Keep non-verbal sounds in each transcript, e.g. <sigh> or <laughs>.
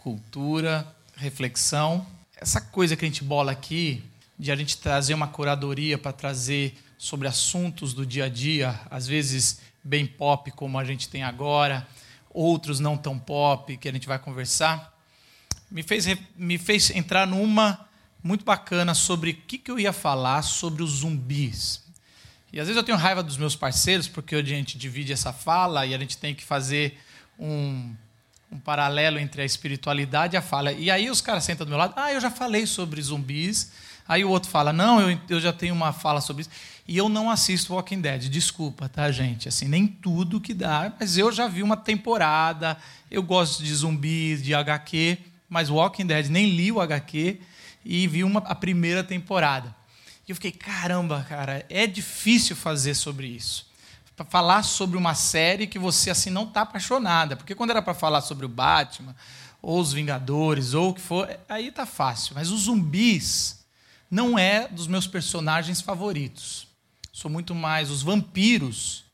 cultura, reflexão. Essa coisa que a gente bola aqui, de a gente trazer uma curadoria para trazer sobre assuntos do dia a dia, às vezes bem pop como a gente tem agora, outros não tão pop que a gente vai conversar, me fez, me fez entrar numa muito bacana sobre o que, que eu ia falar sobre os zumbis. E às vezes eu tenho raiva dos meus parceiros, porque a gente divide essa fala e a gente tem que fazer um, um paralelo entre a espiritualidade e a fala. E aí os caras sentam do meu lado, ah, eu já falei sobre zumbis. Aí o outro fala, não, eu, eu já tenho uma fala sobre isso. E eu não assisto Walking Dead, desculpa, tá, gente? Assim, nem tudo que dá, mas eu já vi uma temporada, eu gosto de zumbis, de HQ, mas Walking Dead, nem li o HQ e vi uma, a primeira temporada. E eu fiquei, caramba, cara, é difícil fazer sobre isso. Para falar sobre uma série que você assim não está apaixonada. Porque quando era para falar sobre o Batman, ou os Vingadores, ou o que for, aí tá fácil. Mas os zumbis não é dos meus personagens favoritos. Sou muito mais os vampiros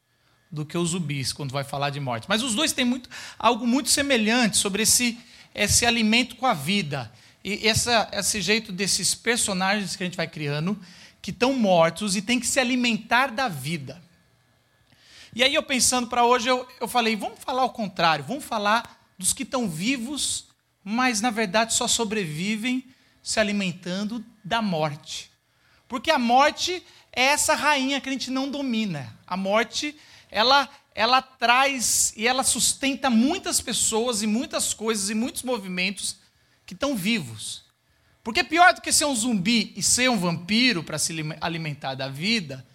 do que os zumbis quando vai falar de morte. Mas os dois têm muito, algo muito semelhante sobre esse, esse alimento com a vida. E essa, esse jeito desses personagens que a gente vai criando que estão mortos e têm que se alimentar da vida. E aí, eu pensando para hoje, eu, eu falei: vamos falar ao contrário, vamos falar dos que estão vivos, mas na verdade só sobrevivem se alimentando da morte. Porque a morte é essa rainha que a gente não domina. A morte, ela, ela traz e ela sustenta muitas pessoas e muitas coisas e muitos movimentos que estão vivos. Porque pior do que ser um zumbi e ser um vampiro para se alimentar da vida,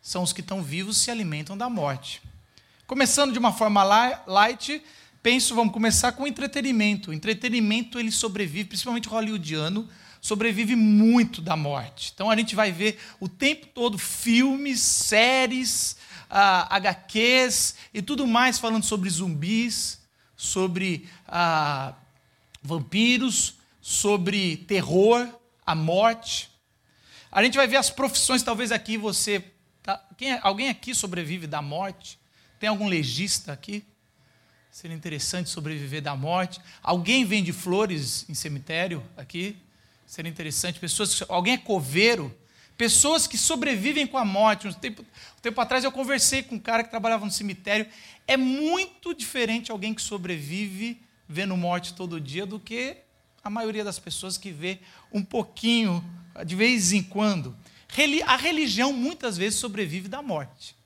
são os que estão vivos se alimentam da morte. Começando de uma forma light, penso, vamos começar com entretenimento. O entretenimento ele sobrevive, principalmente hollywoodiano, sobrevive muito da morte. Então a gente vai ver o tempo todo filmes, séries, uh, HQs e tudo mais falando sobre zumbis, sobre uh, vampiros, sobre terror, a morte. A gente vai ver as profissões, talvez aqui você. Tá, quem, é, alguém aqui sobrevive da morte? Tem algum legista aqui? Seria interessante sobreviver da morte. Alguém vende flores em cemitério aqui? Seria interessante. Pessoas, alguém é coveiro? Pessoas que sobrevivem com a morte. Um tempo, um tempo atrás eu conversei com um cara que trabalhava no cemitério. É muito diferente alguém que sobrevive vendo morte todo dia do que a maioria das pessoas que vê um pouquinho, de vez em quando. A religião muitas vezes sobrevive da morte.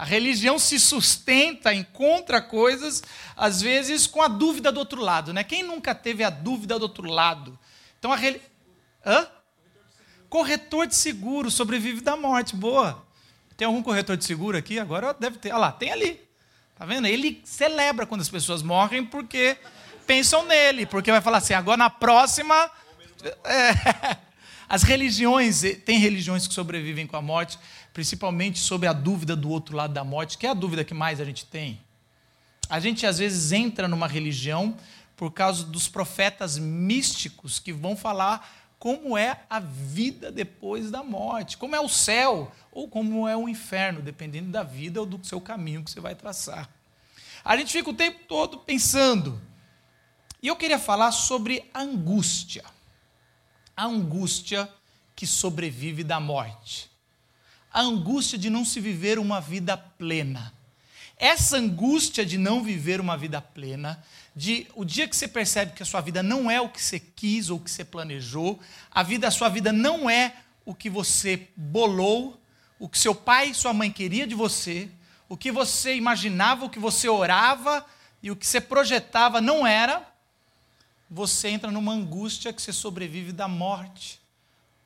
A religião se sustenta, encontra coisas, às vezes com a dúvida do outro lado. Né? Quem nunca teve a dúvida do outro lado? Então a religião. Hã? Corretor de seguro sobrevive da morte. Boa. Tem algum corretor de seguro aqui? Agora deve ter. Olha lá, tem ali. Tá vendo? Ele celebra quando as pessoas morrem porque pensam nele, porque vai falar assim, agora na próxima. <laughs> É, as religiões, tem religiões que sobrevivem com a morte, principalmente sobre a dúvida do outro lado da morte, que é a dúvida que mais a gente tem. A gente às vezes entra numa religião por causa dos profetas místicos que vão falar como é a vida depois da morte, como é o céu ou como é o inferno, dependendo da vida ou do seu caminho que você vai traçar. A gente fica o tempo todo pensando, e eu queria falar sobre angústia. A angústia que sobrevive da morte. A angústia de não se viver uma vida plena. Essa angústia de não viver uma vida plena, de o dia que você percebe que a sua vida não é o que você quis ou o que você planejou, a vida, a sua vida não é o que você bolou, o que seu pai e sua mãe queria de você, o que você imaginava, o que você orava e o que você projetava não era, você entra numa angústia que você sobrevive da morte,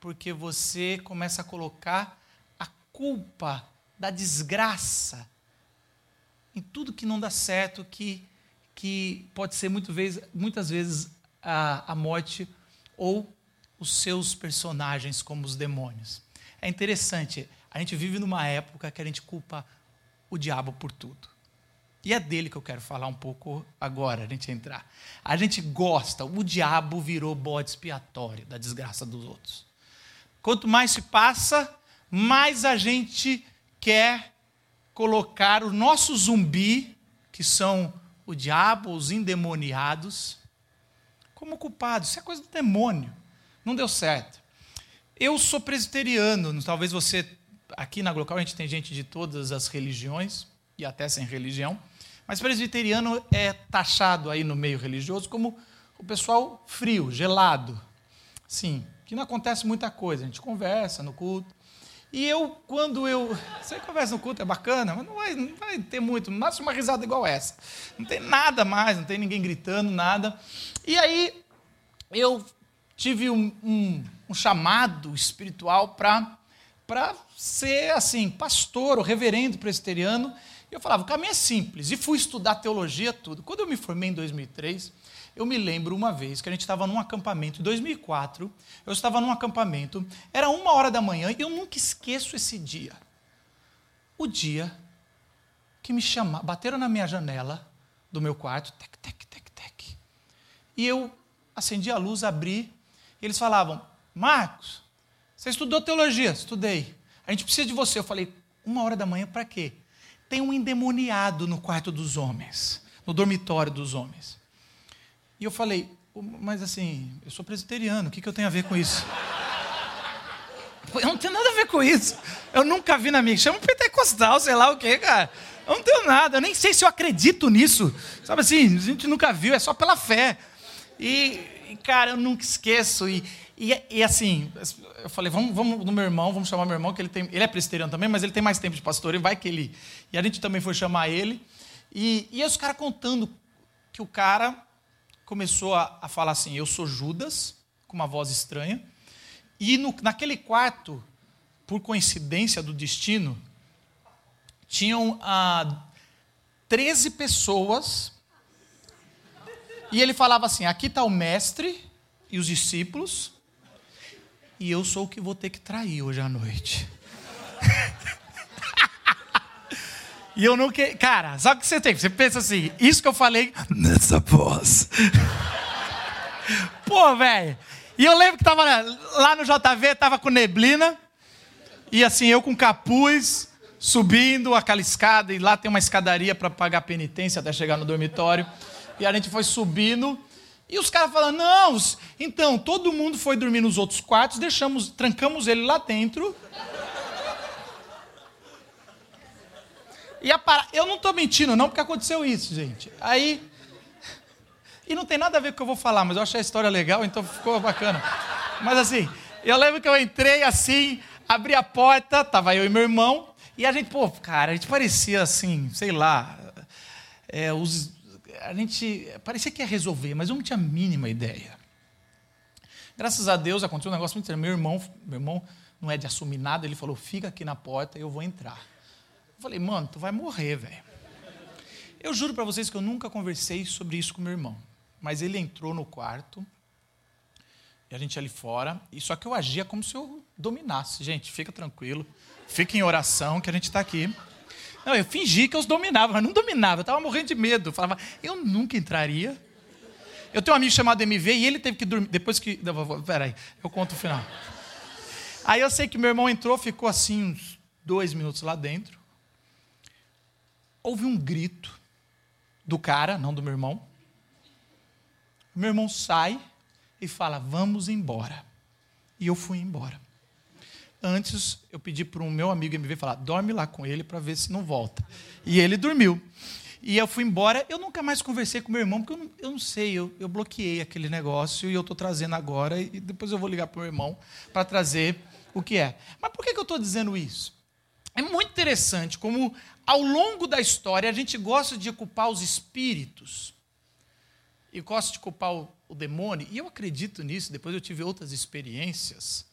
porque você começa a colocar a culpa da desgraça em tudo que não dá certo, que, que pode ser muito vezes, muitas vezes a, a morte ou os seus personagens como os demônios. É interessante, a gente vive numa época que a gente culpa o diabo por tudo. E é dele que eu quero falar um pouco agora, a gente entrar. A gente gosta, o diabo virou bode expiatório da desgraça dos outros. Quanto mais se passa, mais a gente quer colocar o nosso zumbi, que são o diabo, os endemoniados, como culpados. Isso é coisa do demônio. Não deu certo. Eu sou presbiteriano, talvez você. Aqui na Glocal a gente tem gente de todas as religiões, e até sem religião. Mas presbiteriano é taxado aí no meio religioso como o pessoal frio, gelado. Sim, que não acontece muita coisa. A gente conversa no culto. E eu, quando eu. <laughs> Você conversa no culto, é bacana, mas não vai, não vai ter muito, no máximo uma risada igual essa. Não tem nada mais, não tem ninguém gritando, nada. E aí, eu tive um, um, um chamado espiritual para ser, assim, pastor ou reverendo presbiteriano. E eu falava, o caminho é simples. E fui estudar teologia, tudo. Quando eu me formei em 2003, eu me lembro uma vez que a gente estava num acampamento, em 2004, eu estava num acampamento, era uma hora da manhã, e eu nunca esqueço esse dia. O dia que me chamaram, bateram na minha janela do meu quarto, tec, tec, tec, tec. E eu acendi a luz, abri, e eles falavam: Marcos, você estudou teologia? Estudei. A gente precisa de você. Eu falei: uma hora da manhã para quê? Tem um endemoniado no quarto dos homens, no dormitório dos homens. E eu falei, mas assim, eu sou presbiteriano, o que, que eu tenho a ver com isso? <laughs> Eu não tenho nada a ver com isso. Eu nunca vi na minha. Chama um pentecostal, sei lá o quê, cara. Eu não tenho nada. Eu nem sei se eu acredito nisso. Sabe assim, a gente nunca viu, é só pela fé. E, cara, eu nunca esqueço. E, e, e, assim, eu falei, vamos, vamos no meu irmão, vamos chamar meu irmão, que ele, tem, ele é presbiteriano também, mas ele tem mais tempo de pastor, e vai que ele. E a gente também foi chamar ele. E, e os caras contando que o cara começou a, a falar assim: Eu sou Judas, com uma voz estranha. E no, naquele quarto, por coincidência do destino, tinham ah, 13 pessoas. E ele falava assim: Aqui está o mestre e os discípulos, e eu sou o que vou ter que trair hoje à noite. <laughs> E eu nunca. Cara, sabe o que você tem? Você pensa assim, isso que eu falei nessa voz. <laughs> Pô, velho. E eu lembro que tava lá no JV, tava com neblina. E assim, eu com capuz, subindo aquela escada. E lá tem uma escadaria para pagar penitência até chegar no dormitório. E a gente foi subindo. E os caras falando, não, então, todo mundo foi dormir nos outros quartos, deixamos, trancamos ele lá dentro. E a par... Eu não estou mentindo, não, porque aconteceu isso, gente. Aí. E não tem nada a ver com o que eu vou falar, mas eu achei a história legal, então ficou bacana. Mas assim, eu lembro que eu entrei assim, abri a porta, tava eu e meu irmão, e a gente, pô, cara, a gente parecia assim, sei lá. É, os... A gente parecia que ia resolver, mas eu não tinha a mínima ideia. Graças a Deus aconteceu um negócio muito sério. Meu irmão, meu irmão não é de assumir nada, ele falou: fica aqui na porta, eu vou entrar. Falei, mano, tu vai morrer, velho. Eu juro para vocês que eu nunca conversei sobre isso com meu irmão. Mas ele entrou no quarto, e a gente ali fora, e só que eu agia como se eu dominasse. Gente, fica tranquilo, fica em oração que a gente está aqui. Não, eu fingi que eu os dominava, mas não dominava, eu estava morrendo de medo. Eu falava, eu nunca entraria. Eu tenho um amigo chamado MV e ele teve que dormir. Depois que. Peraí, eu conto o final. Aí eu sei que meu irmão entrou, ficou assim uns dois minutos lá dentro houve um grito do cara, não do meu irmão. Meu irmão sai e fala: Vamos embora. E eu fui embora. Antes, eu pedi para um meu amigo me ver falar: Dorme lá com ele para ver se não volta. E ele dormiu. E eu fui embora. Eu nunca mais conversei com meu irmão, porque eu não, eu não sei, eu, eu bloqueei aquele negócio e eu estou trazendo agora. E depois eu vou ligar para o meu irmão para trazer o que é. Mas por que, que eu estou dizendo isso? É muito interessante como ao longo da história, a gente gosta de culpar os espíritos e gosta de culpar o, o demônio, e eu acredito nisso, depois eu tive outras experiências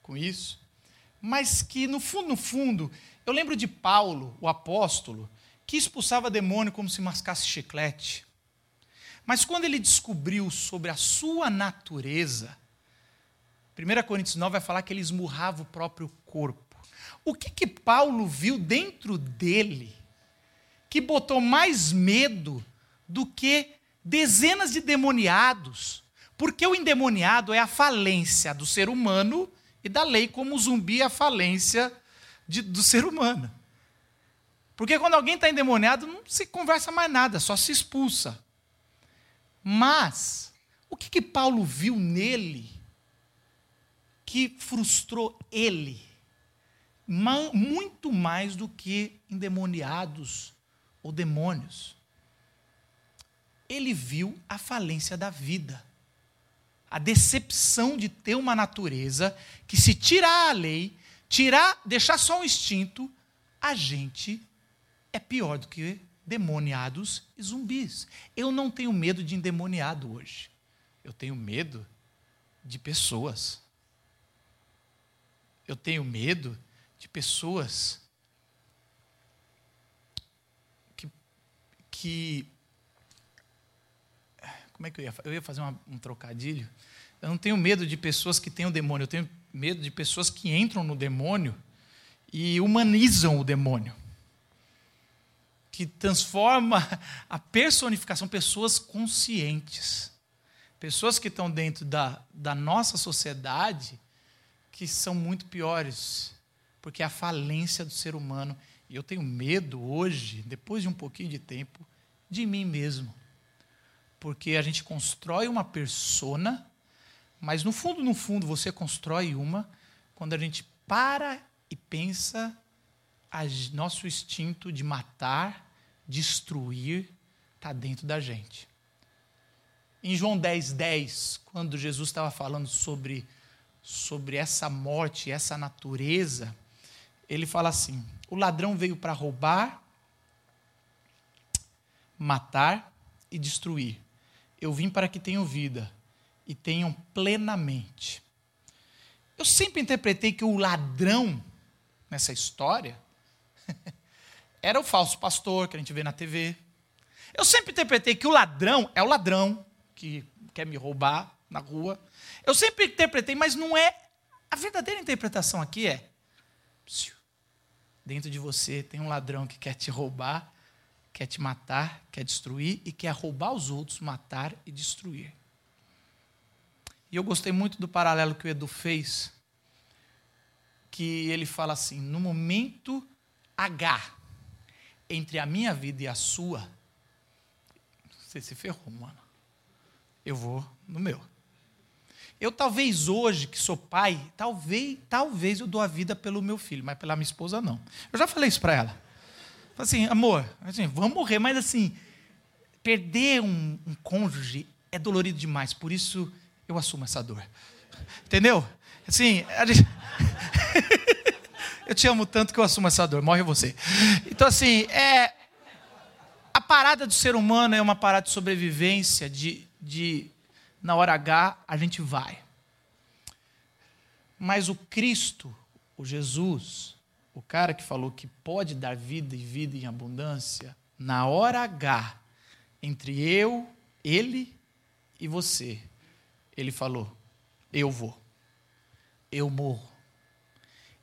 com isso, mas que no fundo, no fundo, eu lembro de Paulo, o apóstolo, que expulsava demônio como se mascasse chiclete. Mas quando ele descobriu sobre a sua natureza, 1 Coríntios 9 vai falar que ele esmurrava o próprio corpo. O que que Paulo viu dentro dele que botou mais medo do que dezenas de demoniados? Porque o endemoniado é a falência do ser humano e da lei, como zumbi a falência de, do ser humano. Porque quando alguém está endemoniado, não se conversa mais nada, só se expulsa. Mas, o que, que Paulo viu nele que frustrou ele? Muito mais do que endemoniados ou demônios. Ele viu a falência da vida. A decepção de ter uma natureza que, se tirar a lei, tirar, deixar só um instinto, a gente é pior do que demoniados e zumbis. Eu não tenho medo de endemoniado hoje. Eu tenho medo de pessoas. Eu tenho medo de pessoas que. que como é que eu ia Eu ia fazer uma, um trocadilho. Eu não tenho medo de pessoas que têm o demônio, eu tenho medo de pessoas que entram no demônio e humanizam o demônio que transforma a personificação, pessoas conscientes, pessoas que estão dentro da, da nossa sociedade, que são muito piores, porque é a falência do ser humano. E eu tenho medo hoje, depois de um pouquinho de tempo, de mim mesmo. Porque a gente constrói uma persona, mas no fundo, no fundo, você constrói uma quando a gente para e pensa nosso instinto de matar destruir está dentro da gente. Em João 10, 10, quando Jesus estava falando sobre, sobre essa morte, essa natureza, ele fala assim: o ladrão veio para roubar, matar e destruir. Eu vim para que tenham vida e tenham plenamente. Eu sempre interpretei que o ladrão nessa história <laughs> era o falso pastor que a gente vê na TV. Eu sempre interpretei que o ladrão é o ladrão que quer me roubar na rua. Eu sempre interpretei, mas não é. A verdadeira interpretação aqui é: dentro de você tem um ladrão que quer te roubar, quer te matar, quer destruir e quer roubar os outros, matar e destruir. E eu gostei muito do paralelo que o Edu fez, que ele fala assim: no momento H, entre a minha vida e a sua, você se ferrou, mano. Eu vou no meu. Eu talvez hoje, que sou pai, talvez, talvez eu dou a vida pelo meu filho, mas pela minha esposa não. Eu já falei isso para ela. Assim, amor, assim, vamos morrer, mas assim, perder um, um cônjuge é dolorido demais, por isso eu assumo essa dor. Entendeu? Assim, gente... <laughs> Eu te amo tanto que eu assumo essa dor. Morre você. Então, assim, é. A parada do ser humano é uma parada de sobrevivência, de, de na hora H a gente vai. Mas o Cristo, o Jesus, o cara que falou que pode dar vida e vida em abundância, na hora H, entre eu, ele e você, ele falou: Eu vou, eu morro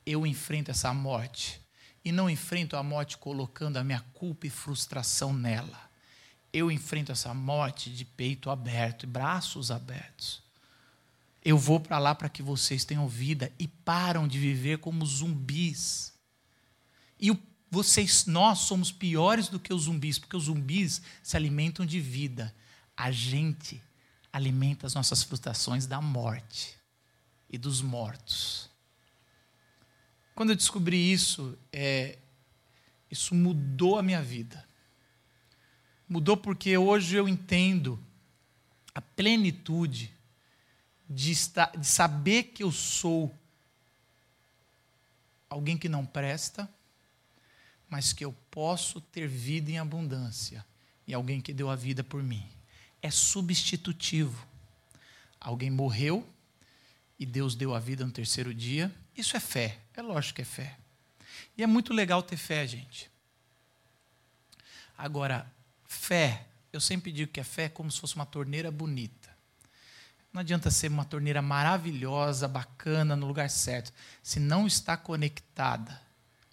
eu enfrento essa morte. E não enfrento a morte colocando a minha culpa e frustração nela. Eu enfrento essa morte de peito aberto e braços abertos. Eu vou para lá para que vocês tenham vida e param de viver como zumbis. E vocês, nós somos piores do que os zumbis, porque os zumbis se alimentam de vida. A gente alimenta as nossas frustrações da morte e dos mortos. Quando eu descobri isso, é, isso mudou a minha vida. Mudou porque hoje eu entendo a plenitude de, estar, de saber que eu sou alguém que não presta, mas que eu posso ter vida em abundância e alguém que deu a vida por mim. É substitutivo. Alguém morreu e Deus deu a vida no terceiro dia. Isso é fé. É lógico que é fé. E é muito legal ter fé, gente. Agora, fé, eu sempre digo que a fé é como se fosse uma torneira bonita. Não adianta ser uma torneira maravilhosa, bacana, no lugar certo. Se não está conectada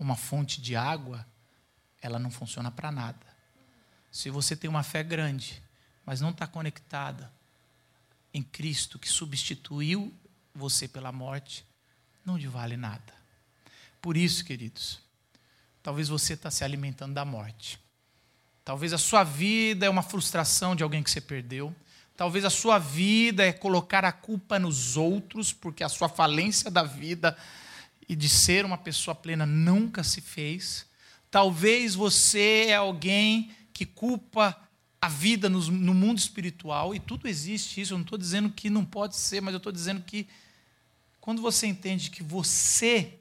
uma fonte de água, ela não funciona para nada. Se você tem uma fé grande, mas não está conectada em Cristo, que substituiu você pela morte, não lhe vale nada. Por isso, queridos, talvez você está se alimentando da morte. Talvez a sua vida é uma frustração de alguém que você perdeu. Talvez a sua vida é colocar a culpa nos outros, porque a sua falência da vida e de ser uma pessoa plena nunca se fez. Talvez você é alguém que culpa a vida no, no mundo espiritual, e tudo existe isso. Eu não estou dizendo que não pode ser, mas eu estou dizendo que quando você entende que você,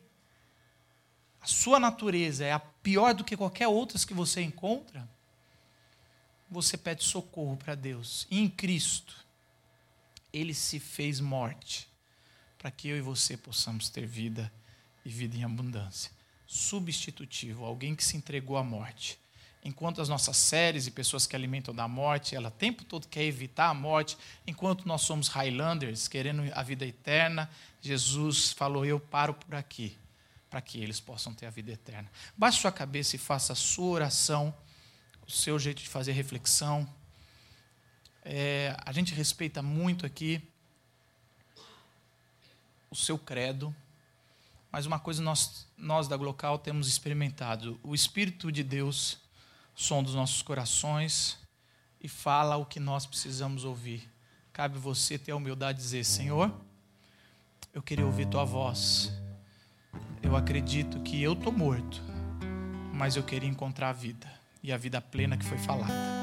a sua natureza é a pior do que qualquer outra que você encontra, você pede socorro para Deus. E em Cristo, Ele se fez morte para que eu e você possamos ter vida e vida em abundância. Substitutivo, alguém que se entregou à morte. Enquanto as nossas séries e pessoas que alimentam da morte, ela o tempo todo quer evitar a morte, enquanto nós somos Highlanders, querendo a vida eterna, Jesus falou: Eu paro por aqui, para que eles possam ter a vida eterna. Baixe sua cabeça e faça a sua oração, o seu jeito de fazer reflexão. É, a gente respeita muito aqui o seu credo, mas uma coisa nós, nós da Glocal temos experimentado: o Espírito de Deus som dos nossos corações e fala o que nós precisamos ouvir. Cabe você ter a humildade de dizer: Senhor, eu queria ouvir tua voz. Eu acredito que eu estou morto, mas eu queria encontrar a vida e a vida plena que foi falada.